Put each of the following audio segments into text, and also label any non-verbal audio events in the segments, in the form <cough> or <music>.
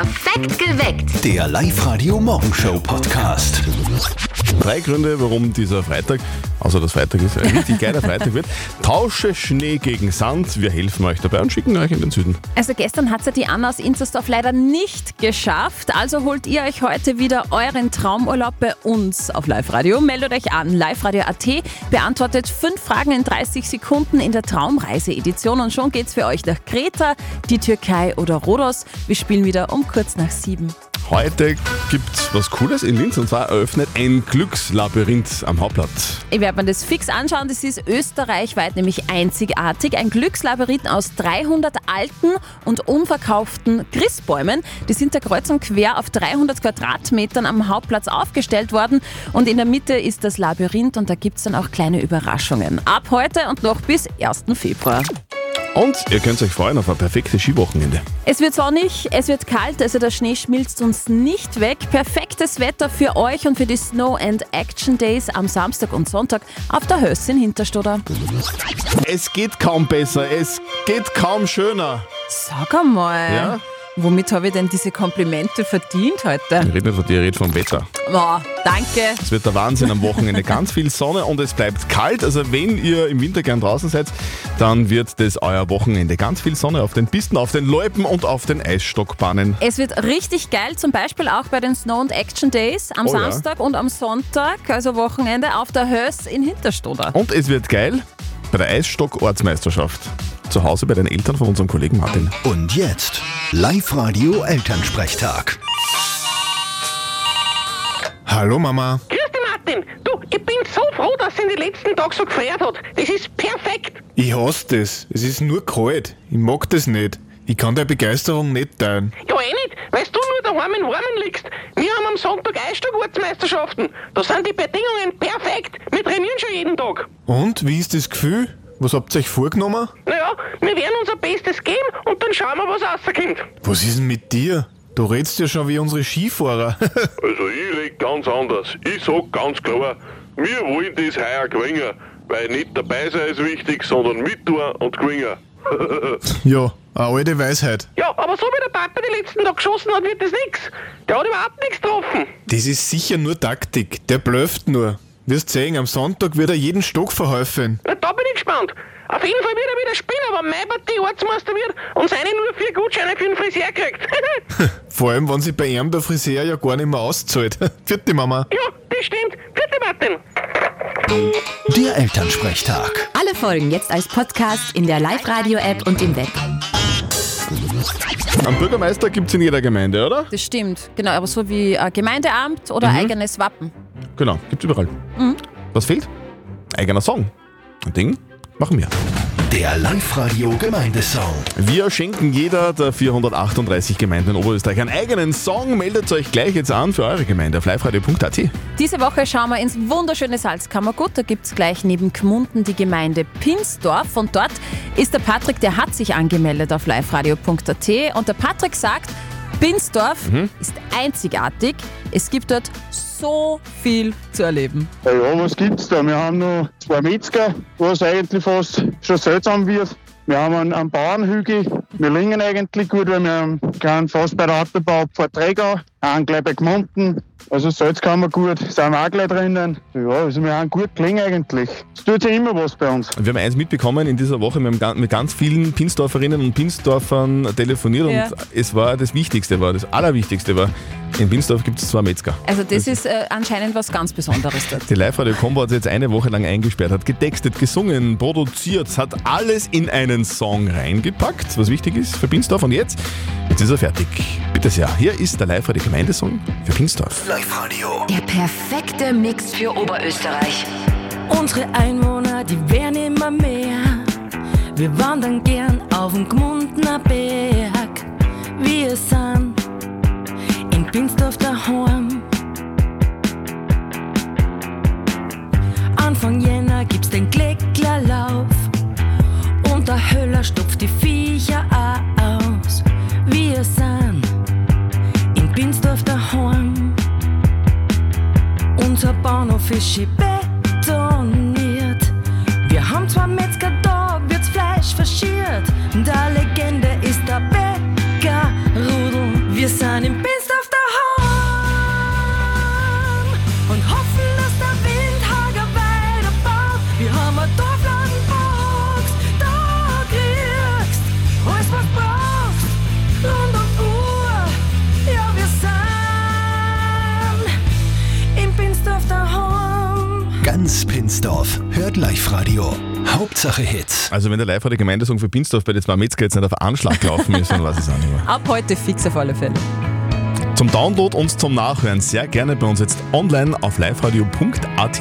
Perfekt geweckt. Der Live-Radio-Morgenshow-Podcast. Drei Gründe, warum dieser Freitag, außer dass Freitag ist, ein richtig geiler <laughs> Freitag wird. Tausche Schnee gegen Sand. Wir helfen euch dabei und schicken euch in den Süden. Also gestern hat es ja die Anna aus Inzersdorf leider nicht geschafft. Also holt ihr euch heute wieder euren Traumurlaub bei uns auf Live-Radio. Meldet euch an. Live-Radio.at beantwortet fünf Fragen in 30 Sekunden in der Traumreise-Edition. Und schon geht's für euch nach Kreta, die Türkei oder Rhodos. Wir spielen wieder um kurz nach sieben. Heute gibt's was Cooles in Linz und zwar eröffnet ein Glückslabyrinth am Hauptplatz. Ich werde mir das fix anschauen. Das ist österreichweit nämlich einzigartig. Ein Glückslabyrinth aus 300 alten und unverkauften Christbäumen. Die sind der Kreuz und quer auf 300 Quadratmetern am Hauptplatz aufgestellt worden. Und in der Mitte ist das Labyrinth und da gibt's dann auch kleine Überraschungen. Ab heute und noch bis 1. Februar. Und ihr könnt euch freuen auf ein perfektes Skiwochenende. Es wird sonnig, es wird kalt, also der Schnee schmilzt uns nicht weg. Perfektes Wetter für euch und für die Snow and Action Days am Samstag und Sonntag auf der Höss in Hinterstoder. Es geht kaum besser, es geht kaum schöner. Sag einmal, Ja? Womit habe ich denn diese Komplimente verdient heute? Ich rede nicht von dir, ich rede vom Wetter. Wow, danke. Es wird der Wahnsinn am Wochenende. Ganz viel Sonne und es bleibt kalt. Also wenn ihr im Winter gern draußen seid, dann wird das euer Wochenende. Ganz viel Sonne auf den Pisten, auf den Loipen und auf den Eisstockbahnen. Es wird richtig geil, zum Beispiel auch bei den Snow and Action Days am Oh ja. Samstag und am Sonntag, also Wochenende, auf der Höss in Hinterstoder. Und es wird geil bei der Eisstock-Ortsmeisterschaft. Zu Hause bei den Eltern von unserem Kollegen Martin. Und jetzt Live-Radio Elternsprechtag. Hallo Mama. Grüß dich, Martin. Du, ich bin so froh, dass es in den letzten Tagen so gefriert hat. Das ist perfekt. Ich hasse das. Es ist nur kalt. Ich mag das nicht. Ich kann deine Begeisterung nicht teilen. Ja, eh nicht, weil du nur daheim im Warmen liegst. Wir haben am Sonntag Eisstock-Ortsmeisterschaften. Da sind die Bedingungen perfekt. Wir trainieren schon jeden Tag. Und, wie ist das Gefühl? Was habt ihr euch vorgenommen? Naja, wir werden unser Bestes geben und dann schauen wir, was rauskommt. Was ist denn mit dir? Du redst ja schon wie unsere Skifahrer. <laughs> Also ich red ganz anders. Ich sag ganz klar, wir wollen das heuer gewinnen. Weil nicht dabei sein ist wichtig, sondern mittun und gewinnen. <laughs> ja, eine alte Weisheit. Ja, aber so wie der Papa die letzten Tag geschossen hat, wird das nix. Der hat überhaupt nichts getroffen. Das ist sicher nur Taktik. Der blöft nur. Wirst sehen, am Sonntag wird er jeden Stock verhäufen. Na, da gespannt. Auf jeden Fall wird er wieder spielen, aber mein Partie Ortsmeister wird und seine nur vier Gutscheine für den Friseur kriegt. <laughs> Vor allem, wenn sie bei ihm der Friseur ja gar nicht mehr auszahlt. <laughs> Vierte Mama. ja, das stimmt. Vierte Martin. Der Elternsprechtag. Alle Folgen jetzt als Podcast in der Live-Radio-App und im Web. Am Bürgermeister gibt's in jeder Gemeinde, oder? Das stimmt, genau, aber so wie ein Gemeindeamt oder eigenes Wappen. Genau, gibt's überall. Was fehlt? Eigener Song. Ein Ding machen wir. Der Live-Radio Gemeindesong. Wir schenken jeder der 438 Gemeinden in Oberösterreich einen eigenen Song. Meldet euch gleich jetzt an für eure Gemeinde auf liveradio.at. Diese Woche schauen wir ins wunderschöne Salzkammergut. Da gibt es gleich neben Gmunden die Gemeinde Pinsdorf. Und dort ist der Patrick, der hat sich angemeldet auf liveradio.at. Und der Patrick sagt, Pinsdorf ist einzigartig. Es gibt dort so viel zu erleben. Ja, ja, was gibt's da? Wir haben noch zwei Metzger, was eigentlich fast schon seltsam wird. Wir haben einen, einen Bauernhügel. Wir liegen eigentlich gut, weil wir haben keinen fast bei der Autobahn vor Träger, einen gleich bei Gmunden. Also Salz kann man gut, sind wir auch gleich drinnen. Ja, also wir haben gut gelingen eigentlich. Es tut sich immer was bei uns. Wir haben eins mitbekommen in dieser Woche, wir haben mit ganz vielen Pinsdorferinnen und Pinsdorfern telefoniert Ja. und es war das Wichtigste, war das Allerwichtigste war, in Pinsdorf gibt es zwei Metzger. Also das ist äh, anscheinend was ganz Besonderes dort. Die Live-Radio-Combo hat jetzt eine Woche lang eingesperrt, hat getextet, gesungen, produziert, hat alles in einen Song reingepackt, was wichtig ist für Pinsdorf. Und jetzt, jetzt ist er fertig. Bitte sehr, hier ist der Live-Radio-Gemeindesong für Pinsdorf. Live-Radio. Der perfekte Mix für Oberösterreich. Unsere Einwohner, die werden immer mehr. Wir wandern gern auf den Gmundner Berg. In Pinsdorf daheim. Anfang Hauptsache Hits. Also wenn der live der Gemeindesong für Pinsdorf bei den zwei Metzger jetzt nicht auf Anschlag gelaufen ist, dann weiß ich es auch nicht mehr. Ab heute fix auf alle Fälle. Zum Download und zum Nachhören sehr gerne bei uns jetzt online auf liveradio.at.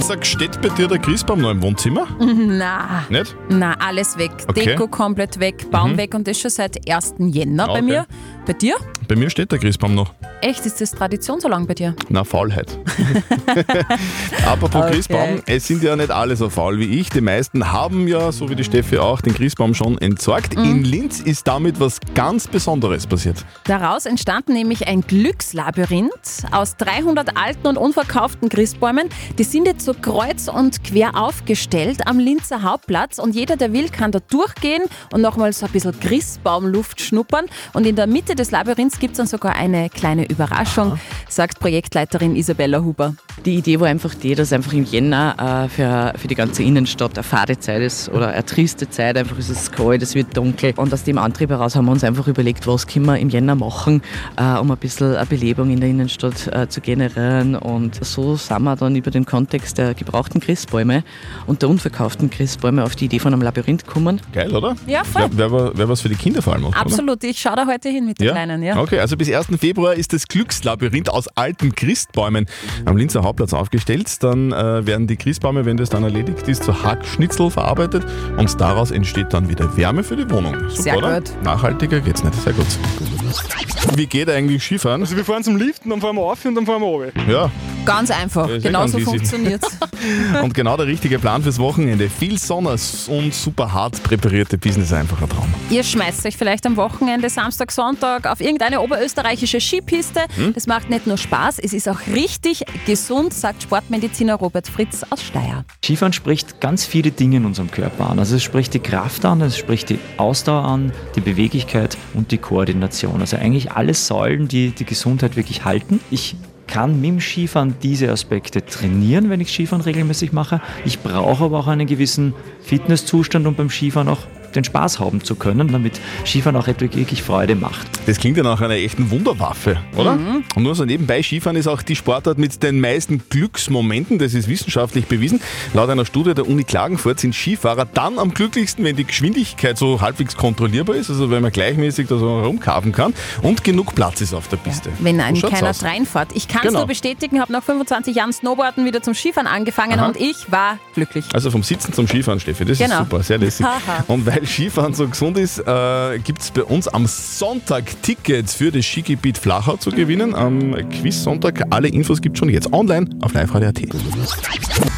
Sag, steht bei dir der Christbaum noch im Wohnzimmer? <laughs> Na, Nicht? na, alles weg. Okay. Deko komplett weg, Baum weg und das schon seit 1. Jänner bei Okay. mir. Bei dir? Bei mir steht der Christbaum noch. Echt, ist das Tradition so lang bei dir? Na, Faulheit. <laughs> Apropos Okay. Christbaum, es sind ja nicht alle so faul wie ich. Die meisten haben ja, so wie die Steffi auch, den Christbaum schon entsorgt. Mhm. In Linz ist damit was ganz Besonderes passiert. Daraus entstand nämlich ein Glückslabyrinth aus 300 alten und unverkauften Christbäumen. Die sind jetzt so kreuz und quer aufgestellt am Linzer Hauptplatz und jeder, der will, kann da durchgehen und nochmal so ein bisschen Christbaumluft schnuppern. Und in der Mitte des Labyrinths gibt es dann sogar eine kleine Überraschung, sagt Projektleiterin Isabella Huber. Die Idee war einfach die, dass einfach im Jänner äh, für, für die ganze Innenstadt eine fade Zeit ist oder eine triste Zeit. Einfach ist es kalt, es wird dunkel. Und aus dem Antrieb heraus haben wir uns einfach überlegt, was können wir im Jänner machen, äh, um ein bisschen eine Belebung in der Innenstadt äh, zu generieren. Und so sind wir dann über den Kontext der gebrauchten Christbäume und der unverkauften Christbäume auf die Idee von einem Labyrinth gekommen. Geil, oder? Ja, voll. Wäre wär, wär was für die Kinder vor allem auch, oder? Absolut, ich schaue da heute hin mit den Ja? Kleinen. Ja. Okay, also bis 1. Februar ist das Glückslabyrinth aus alten Christbäumen am Linzer Hauptplatz aufgestellt. Dann äh, werden die Christbäume, wenn das dann erledigt ist, zu Hackschnitzel verarbeitet und daraus entsteht dann wieder Wärme für die Wohnung. Super, Sehr oder? gut. Nachhaltiger geht's nicht. Sehr gut. Wie geht eigentlich Skifahren? Also wir fahren zum Liften, dann fahren wir auf und dann fahren wir runter. Ja, Ganz einfach, Ja, ganz easy. funktioniert <laughs> und genau der richtige Plan fürs Wochenende. Viel Sonne und super hart präparierte Business einfach ein Traum. Ihr schmeißt euch vielleicht am Wochenende, Samstag, Sonntag auf irgendeine oberösterreichische Skipiste. Hm? Das macht nicht nur Spaß, es ist auch richtig gesund, sagt Sportmediziner Robert Fritz aus Steyr. Skifahren spricht ganz viele Dinge in unserem Körper an. Also es spricht die Kraft an, es spricht die Ausdauer an, die Beweglichkeit und die Koordination. Also eigentlich alle Säulen, die die Gesundheit wirklich halten. Ich kann mit dem Skifahren diese Aspekte trainieren, wenn ich Skifahren regelmäßig mache. Ich brauche aber auch einen gewissen Fitnesszustand, um beim Skifahren auch den Spaß haben zu können, damit Skifahren auch wirklich Freude macht. Das klingt ja nach einer echten Wunderwaffe, oder? Mhm. Und nur so nebenbei, Skifahren ist auch die Sportart mit den meisten Glücksmomenten. Das ist wissenschaftlich bewiesen. Laut einer Studie der Uni Klagenfurt sind Skifahrer dann am glücklichsten, wenn die Geschwindigkeit so halbwegs kontrollierbar ist, also wenn man gleichmäßig da so rumkarven kann und genug Platz ist auf der Piste. Wenn So einem keiner aus. reinfährt. Ich kann es Genau. nur bestätigen, habe nach 25 Jahren Snowboarden wieder zum Skifahren angefangen Aha. und ich war glücklich. Also vom Sitzen zum Skifahren, Steffi, das Genau. ist super, sehr lässig. <laughs> Und weil Skifahren so gesund ist, äh, gibt es bei uns am Sonntag Tickets für das Skigebiet Flachau zu gewinnen. Am Quiz-Sonntag. Alle Infos gibt schon jetzt online auf liveradio.at.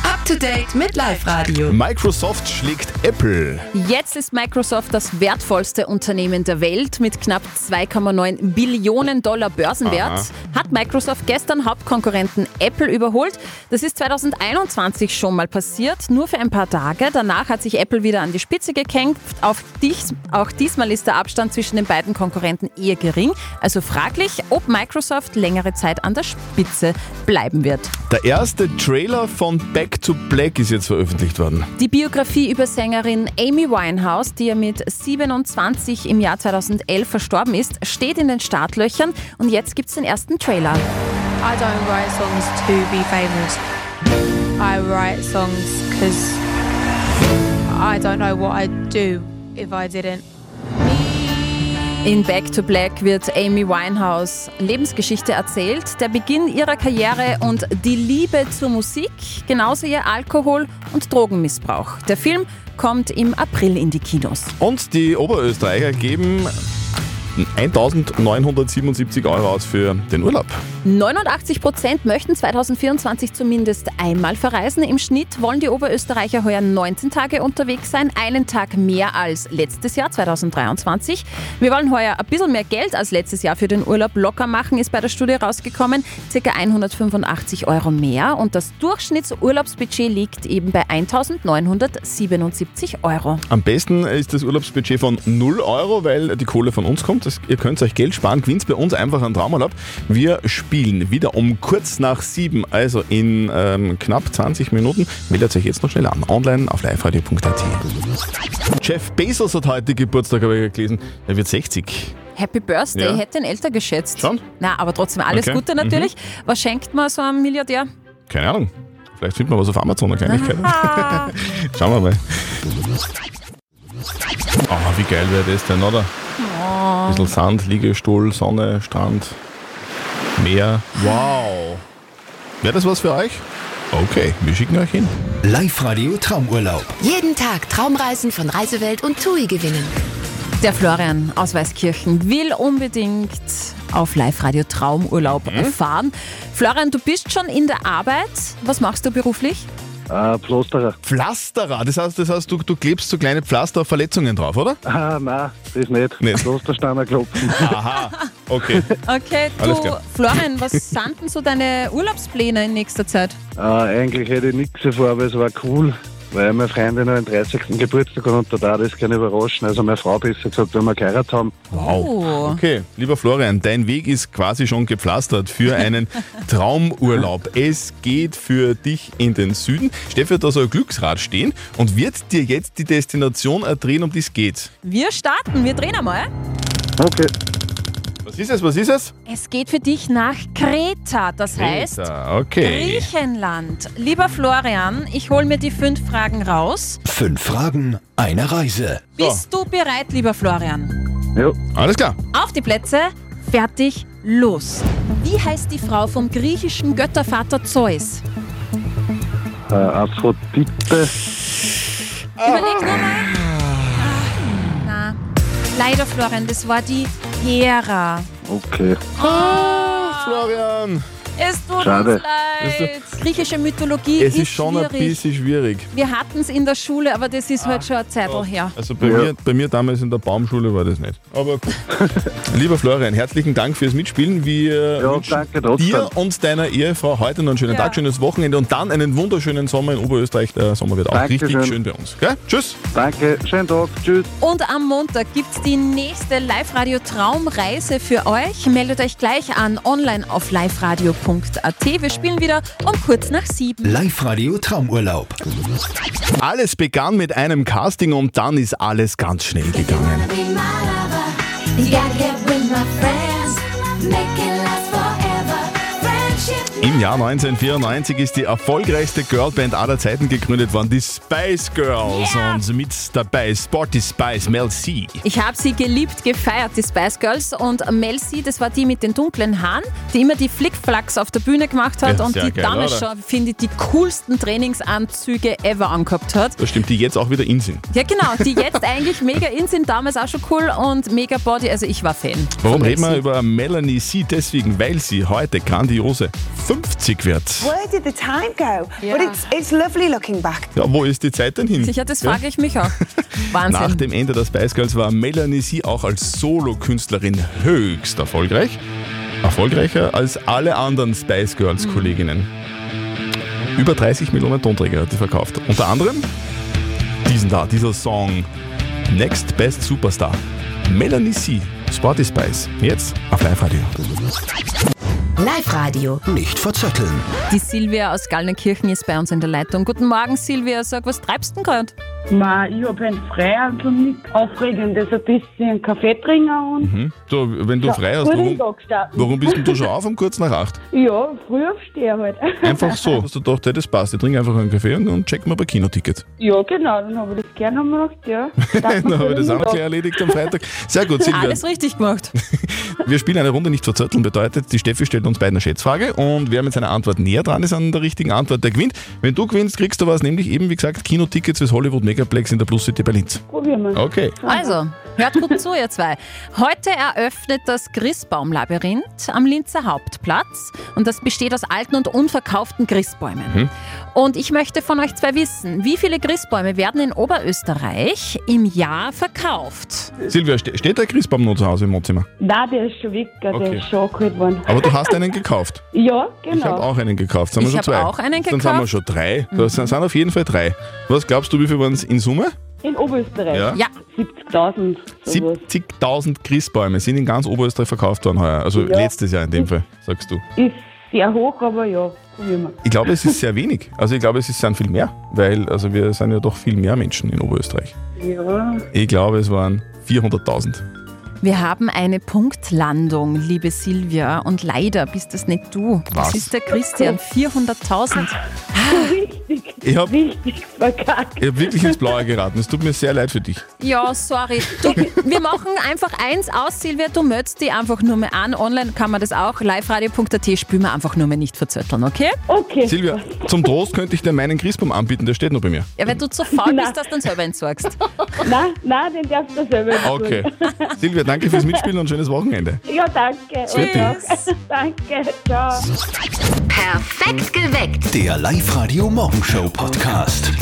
Up to date mit Live Radio. Microsoft schlägt Apple. Jetzt ist Microsoft das wertvollste Unternehmen der Welt mit knapp 2,9 Billionen Dollar Börsenwert. Aha. Hat Microsoft gestern Hauptkonkurrenten Apple überholt. Das ist 2021 schon mal passiert, nur für ein paar Tage. Danach hat sich Apple wieder an die Spitze gekämpft. Auf dies, auch diesmal ist der Abstand zwischen den beiden Konkurrenten eher gering. Also fraglich, ob Microsoft längere Zeit an der Spitze bleiben wird. Der erste Trailer von Back to Black ist jetzt veröffentlicht worden. Die Biografie über Sängerin Amy Winehouse, die ja mit 27 im Jahr 2011 verstorben ist, steht in den Startlöchern und jetzt gibt es den ersten Trailer. I don't write songs to be famous. I write songs because I don't know what I'd do if I didn't. In Back to Black wird Amy Winehouse Lebensgeschichte erzählt, der Beginn ihrer Karriere und die Liebe zur Musik, genauso ihr Alkohol- und Drogenmissbrauch. Der Film kommt im April in die Kinos. Und die Oberösterreicher geben 1977 Euro aus für den Urlaub. 89 Prozent möchten 2024 zumindest einmal verreisen. Im Schnitt wollen die Oberösterreicher heuer 19 Tage unterwegs sein, einen Tag mehr als letztes Jahr 2023. Wir wollen heuer ein bisschen mehr Geld als letztes Jahr für den Urlaub locker machen, ist bei der Studie rausgekommen. Circa 185 Euro mehr und das Durchschnittsurlaubsbudget liegt eben bei 1977 Euro. Am besten ist das Urlaubsbudget von 0 Euro, weil die Kohle von uns kommt. Ihr könnt euch Geld sparen, gewinnt bei uns einfach einen Traumurlaub. Wir spielen wieder um kurz nach sieben, also in ähm, knapp 20 Minuten. Meldet euch jetzt noch schnell an, online auf liveradio.at. Jeff Bezos hat heute Geburtstag, habe ich gelesen. Er wird 60. Happy Birthday, Ja. ich hätte ihn älter geschätzt. Schon? Na, aber trotzdem alles Okay. Gute natürlich. Was schenkt man so einem Milliardär? Keine Ahnung. Vielleicht findet man was auf Amazon, eine Kleinigkeit. <laughs> Schauen wir mal. Ah, wie geil wäre das denn, oder? Ein bisschen Sand, Liegestuhl, Sonne, Strand, Meer. Wow. Wäre das was für euch? Okay, wir schicken euch hin. Live-Radio Traumurlaub. Jeden Tag Traumreisen von Reisewelt und TUI gewinnen. Der Florian aus Weißkirchen will unbedingt auf Live-Radio Traumurlaub fahren. Florian, du bist schon in der Arbeit. Was machst du beruflich? Äh, Pflasterer. Pflasterer, das heißt, das heißt du, du klebst so kleine Pflaster auf Verletzungen drauf, oder? Ah, nein, das nicht. Nicht. Pflastersteiner klopfen. Aha, okay. <laughs> Okay, Alles du, klar. Florian, was sind denn so deine Urlaubspläne in nächster Zeit? Äh, eigentlich hätte ich nichts vor, aber es war cool, weil meine Freundin noch den 30. Geburtstag hat und da darf das gerne überraschen. Also meine Frau besser gesagt, wenn wir geheiratet haben. Wow. Oh. Okay, lieber Florian, dein Weg ist quasi schon gepflastert für <laughs> einen Traumurlaub. Es geht für dich in den Süden. Steffi hat da so ein Glücksrad stehen und wird dir jetzt die Destination erdrehen, um die es geht. Wir starten, wir drehen einmal. Okay. Was ist es, was ist es? Es geht für dich nach Kreta, das heißt Kreta, okay. Griechenland. Lieber Florian, ich hole mir die fünf Fragen raus. Fünf Fragen, eine Reise. Bist du bereit, lieber Florian? Ja. Alles klar. Auf die Plätze, fertig, los. Wie heißt die Frau vom griechischen Göttervater Zeus? Äh, Aphrodite. Überleg nur mal. Na, leider, Florian, das war die Hera. Okay. Ah, Florian. Es tut Schade. uns leid. Griechische Mythologie Es ist, ist schon ein schwierig. bisschen schwierig. Wir hatten es in der Schule, aber das ist halt schon eine Zeit her. Also bei, mir, bei mir damals in der Baumschule war das nicht. Aber gut. <laughs> Lieber Florian, herzlichen Dank fürs Mitspielen. Wir Ja, wünschen danke trotzdem. dir und deiner Ehefrau heute noch einen schönen Ja. Tag, schönes Wochenende und dann einen wunderschönen Sommer in Oberösterreich. Der Sommer wird auch Dankeschön. richtig schön bei uns. Gell? Tschüss. Danke, schönen Tag. Tschüss. Und am Montag gibt es die nächste Live-Radio-Traumreise für euch. Meldet euch gleich an online auf liveradio.at. Wir spielen wieder um kurz nach sieben. Live-Radio Traumurlaub. Alles begann mit einem Casting und dann ist alles ganz schnell gegangen. Im Jahr 1994 ist die erfolgreichste Girlband aller Zeiten gegründet worden, die Spice Girls. Und mit dabei Sporty Spice, Mel C. Ich habe sie geliebt, gefeiert, die Spice Girls. Und Mel C, das war die mit den dunklen Haaren, die immer die Flickflacks auf der Bühne gemacht hat Ja, und die geil, damals oder? schon, finde ich, die coolsten Trainingsanzüge ever angehabt hat. Das stimmt, die jetzt auch wieder in sind. Ja, genau, die jetzt eigentlich mega in sind, damals auch schon cool und mega Body. Also ich war Fan. Warum reden wir über Melanie C? Deswegen, weil sie heute grandiose 50 wird. Where did the time go? But it's it's lovely looking back. Ja, wo ist die Zeit denn hin? Sicher, das Ja? frage ich mich auch. <laughs> Wahnsinn. Nach dem Ende der Spice Girls war Melanie C auch als Solokünstlerin höchst erfolgreich. Erfolgreicher als alle anderen Spice Girls Kolleginnen. Über 30 Millionen Tonträger hat sie verkauft. Unter anderem diesen da, dieser Song Next Best Superstar. Melanie C. Sporty Spice. Jetzt auf Live-Radio. Live-Radio. Nicht verzetteln. Die Silvia aus Gallnerkirchen ist bei uns in der Leitung. Guten Morgen, Silvia. Sag, was treibst du denn gerade? Ma, ich habe ein frei, also nichts Aufregendes, ein bisschen Kaffee trinken und Mhm. Du, wenn du frei hast, warum, warum bist denn du schon auf um kurz nach acht? <laughs> ja, früh aufstehen halt. <laughs> Einfach so. Hast du gedacht, hey, das passt. Ich trinke einfach einen Kaffee und, und check mal bei Kinoticket. Ja, genau, dann habe ich das gerne gedacht, ja. <laughs> Dann habe ich das auch gleich erledigt am Freitag. Sehr gut, Silvia. Alles richtig gemacht. Wir spielen eine Runde nicht verzötteln. Bedeutet, die Steffi stellt uns beiden eine Schätzfrage und wer mit seiner Antwort näher dran ist an der richtigen Antwort, der gewinnt. Wenn du gewinnst, kriegst du was, nämlich eben, wie gesagt, Kinotickets fürs Hollywood Megaplex in der Plus City Berlin. Probieren wir. Okay. Also, hört gut zu, ihr zwei. Heute eröffnet das Christbaumlabyrinth am Linzer Hauptplatz und das besteht aus alten und unverkauften Christbäumen. Hm? Und ich möchte von euch zwei wissen, wie viele Christbäume werden in Oberösterreich im Jahr verkauft? Silvia, ste steht der Christbaum noch zu Hause im Wohnzimmer? Nein, der ist schon weg, der Okay. ist schon abgeholt worden. Aber du hast einen gekauft. <laughs> Ja, Ich habe genau. auch einen gekauft. Sind wir Ich schon hab zwei? auch einen Dann sind wir gekauft. schon drei. Das sind sind auf jeden Fall drei. Was glaubst du, wie viel waren es in Summe? In Oberösterreich. Ja. Ja. 70.000. sowas. 70.000 Christbäume sind in ganz Oberösterreich verkauft worden heuer. Also Ja. letztes Jahr in dem Fall, sagst du. Ist sehr hoch, aber ja, probieren wir. Ich glaube, es ist sehr wenig. Also ich glaube, es sind viel mehr, weil also wir sind ja doch viel mehr Menschen in Oberösterreich. Ja. Ich glaube, es waren 400.000. Wir haben eine Punktlandung, liebe Silvia. Und leider bist das nicht du. Was? Das ist der Christian. 400.000. Richtig, Ich habe richtig verkackt. hab wirklich ins Blaue geraten. Es tut mir sehr leid für dich. Ja, sorry. Du, wir machen einfach eins aus, Silvia. Du meldest die einfach nur mal an. Online kann man das auch. liveradio.at spülen wir einfach nur mal nicht verzötteln, okay? Okay. Silvia, zum Trost könnte ich dir meinen Christbaum anbieten, der steht noch bei mir. Ja, weil du zu faul bist, dass du dann selber entsorgst. Nein, nein, den darfst du selber tun. Okay. Silvia, danke fürs Mitspielen und schönes Wochenende. Ja, danke. Tschüss. <laughs> Danke, ciao. Perfekt geweckt. Der Live-Radio Morgenshow Podcast.